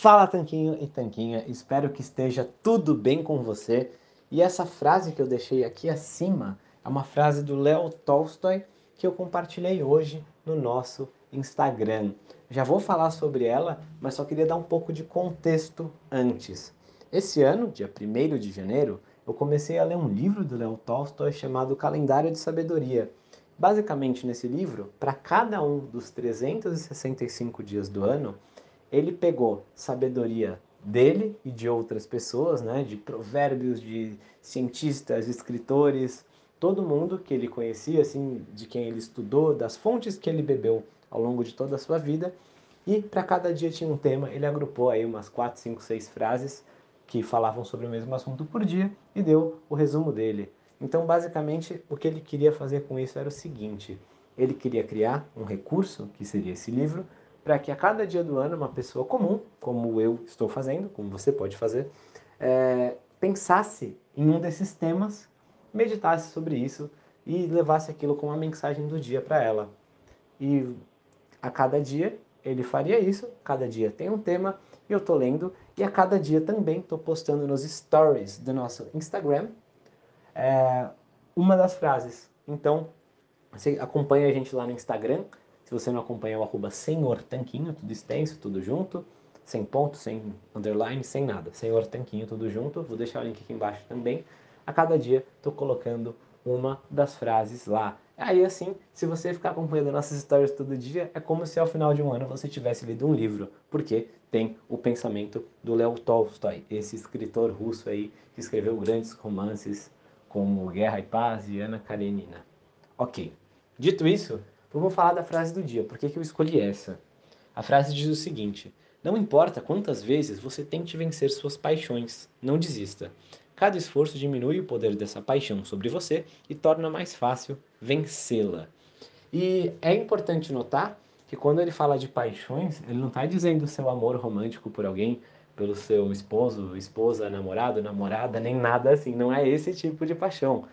Fala Tanquinho e Tanquinha, espero que esteja tudo bem com você. E essa frase que eu deixei aqui acima é uma frase do Leo Tolstói que eu compartilhei hoje no nosso Instagram. Já vou falar sobre ela, mas só queria dar um pouco de contexto antes. Esse ano, dia 1 de janeiro, eu comecei a ler um livro do Leo Tolstói chamado Calendário de Sabedoria. Basicamente, nesse livro, para cada um dos 365 dias do ano, ele pegou sabedoria dele e de outras pessoas, né, de provérbios, de cientistas, escritores, todo mundo que ele conhecia, assim, de quem ele estudou, das fontes que ele bebeu ao longo de toda a sua vida. E para cada dia tinha um tema, ele agrupou aí umas 4, 5, 6 frases que falavam sobre o mesmo assunto por dia e deu o resumo dele. Então, basicamente, o que ele queria fazer com isso era o seguinte: ele queria criar um recurso, que seria esse livro, para que a cada dia do ano uma pessoa comum, como eu estou fazendo, como você pode fazer, é, pensasse em um desses temas, meditasse sobre isso e levasse aquilo como uma mensagem do dia para ela. E a cada dia ele faria isso, cada dia tem um tema, e eu estou lendo, e a cada dia também estou postando nos stories do nosso Instagram é, uma das frases. Então, você acompanha a gente lá no Instagram, se você não acompanha o arroba Senhor Tanquinho, tudo extenso, tudo junto, sem ponto, sem underline, sem nada. Senhor Tanquinho, tudo junto. Vou deixar o link aqui embaixo também. A cada dia estou colocando uma das frases lá. Aí assim, se você ficar acompanhando nossas histórias todo dia, é como se ao final de um ano você tivesse lido um livro, porque tem o pensamento do Leo Tolstói, esse escritor russo aí que escreveu grandes romances como Guerra e Paz e Ana Karenina. Ok, dito isso, Vamos falar da frase do dia. Por que, que eu escolhi essa? A frase diz o seguinte: Não importa quantas vezes você tente vencer suas paixões, não desista. Cada esforço diminui o poder dessa paixão sobre você e torna mais fácil vencê-la. E é importante notar que quando ele fala de paixões, ele não está dizendo seu amor romântico por alguém, pelo seu esposo, esposa, namorado, namorada, nem nada assim. Não é esse tipo de paixão.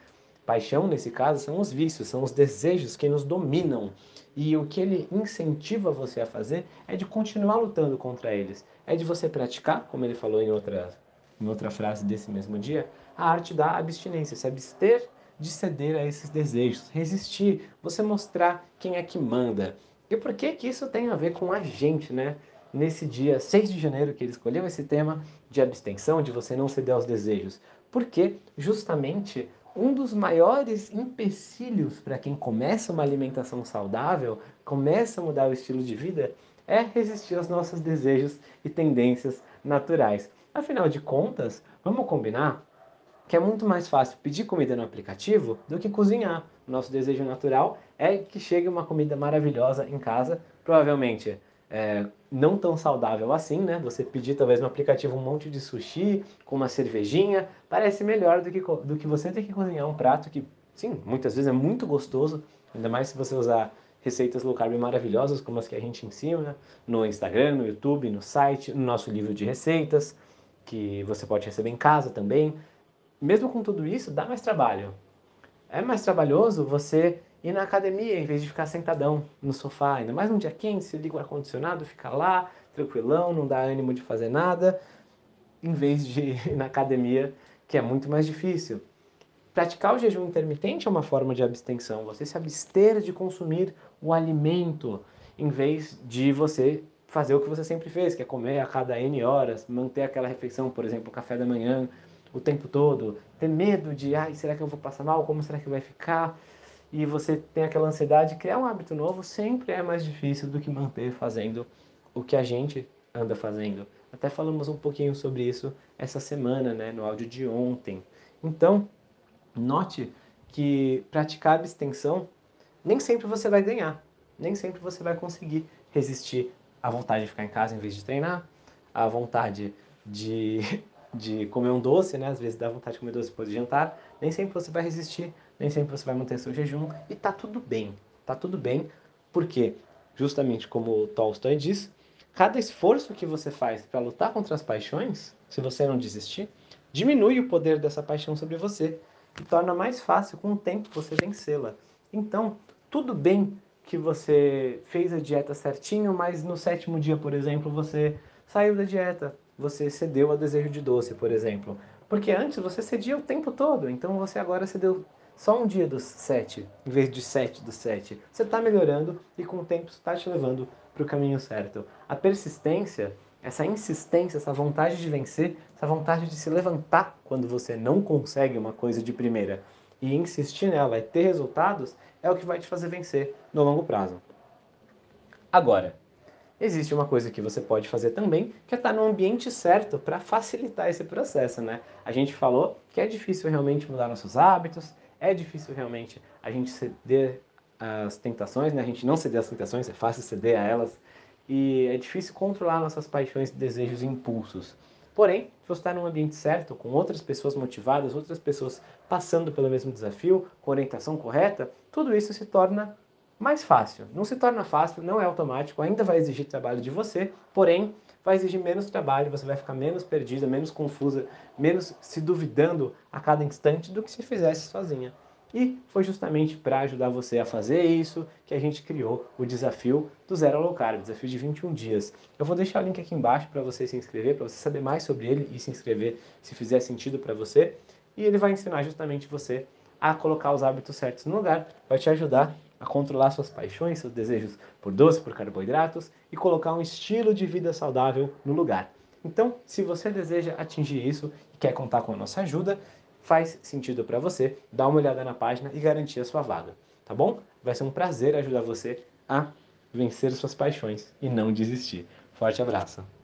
Paixão, nesse caso, são os vícios, são os desejos que nos dominam. E o que ele incentiva você a fazer é de continuar lutando contra eles. É de você praticar, como ele falou em outra, em outra frase desse mesmo dia, a arte da abstinência, se abster de ceder a esses desejos, resistir, você mostrar quem é que manda. E por que que isso tem a ver com a gente, né? Nesse dia 6 de janeiro que ele escolheu esse tema de abstenção, de você não ceder aos desejos. Porque justamente um dos maiores empecilhos para quem começa uma alimentação saudável, começa a mudar o estilo de vida, é resistir aos nossos desejos e tendências naturais. Afinal de contas, vamos combinar que é muito mais fácil pedir comida no aplicativo do que cozinhar. Nosso desejo natural é que chegue uma comida maravilhosa em casa, provavelmente é, não tão saudável assim, né? Você pedir talvez no aplicativo um monte de sushi com uma cervejinha, parece melhor do que, do que você ter que cozinhar um prato que, sim, muitas vezes é muito gostoso, ainda mais se você usar receitas low carb maravilhosas como as que a gente ensina no Instagram, no YouTube, no site, no nosso livro de receitas, que você pode receber em casa também. Mesmo com tudo isso, dá mais trabalho. É mais trabalhoso você ir na academia em vez de ficar sentadão no sofá. Ainda mais num dia quente, você liga o ar-condicionado, fica lá, tranquilão, não dá ânimo de fazer nada, em vez de ir na academia, que é muito mais difícil. Praticar o jejum intermitente é uma forma de abstenção. Você se abster de consumir o alimento, em vez de você fazer o que você sempre fez, que é comer a cada N horas, manter aquela refeição, por exemplo, o café da manhã, o tempo todo, ter medo de, ai, será que eu vou passar mal? Como será que vai ficar? E você tem aquela ansiedade, criar um hábito novo sempre é mais difícil do que manter fazendo o que a gente anda fazendo. Até falamos um pouquinho sobre isso essa semana, né, no áudio de ontem. Então, note que praticar abstenção nem sempre você vai ganhar, nem sempre você vai conseguir resistir à vontade de ficar em casa em vez de treinar, à vontade de, de comer um doce, né? Às vezes dá vontade de comer doce depois de jantar. Nem sempre você vai resistir nem sempre você vai manter seu jejum e tá tudo bem. Tá tudo bem, porque justamente como o Tolstói diz, cada esforço que você faz para lutar contra as paixões, se você não desistir, diminui o poder dessa paixão sobre você e torna mais fácil com o tempo você vencê-la. Então, tudo bem que você fez a dieta certinho, mas no sétimo dia, por exemplo, você saiu da dieta, você cedeu ao desejo de doce, por exemplo. Porque antes você cedia o tempo todo, então você agora cedeu só um dia dos sete, em vez de sete dos sete. Você está melhorando e com o tempo está te levando para o caminho certo. A persistência, essa insistência, essa vontade de vencer, essa vontade de se levantar quando você não consegue uma coisa de primeira e insistir nela e ter resultados, é o que vai te fazer vencer no longo prazo. Agora, existe uma coisa que você pode fazer também, que é estar no ambiente certo para facilitar esse processo, né? A gente falou que é difícil realmente mudar nossos hábitos, é difícil realmente a gente ceder às tentações, né? A gente não ceder às tentações, é fácil ceder a elas, e é difícil controlar nossas paixões, desejos e impulsos. Porém, se você está num ambiente certo, com outras pessoas motivadas, outras pessoas passando pelo mesmo desafio, com orientação correta, tudo isso se torna mais fácil. Não se torna fácil, não é automático, ainda vai exigir trabalho de você, porém vai exigir menos trabalho, você vai ficar menos perdida, menos confusa, menos se duvidando a cada instante do que se fizesse sozinha. E foi justamente para ajudar você a fazer isso que a gente criou o desafio do Zero Low Carb, desafio de 21 dias. Eu vou deixar o link aqui embaixo para você se inscrever, para você saber mais sobre ele e se inscrever se fizer sentido para você. E ele vai ensinar justamente você a colocar os hábitos certos no lugar, vai te ajudar a controlar suas paixões, seus desejos por doce, por carboidratos e colocar um estilo de vida saudável no lugar. Então, se você deseja atingir isso e quer contar com a nossa ajuda, faz sentido para você, dá uma olhada na página e garantir a sua vaga, tá bom? Vai ser um prazer ajudar você a vencer suas paixões e não desistir. Forte abraço!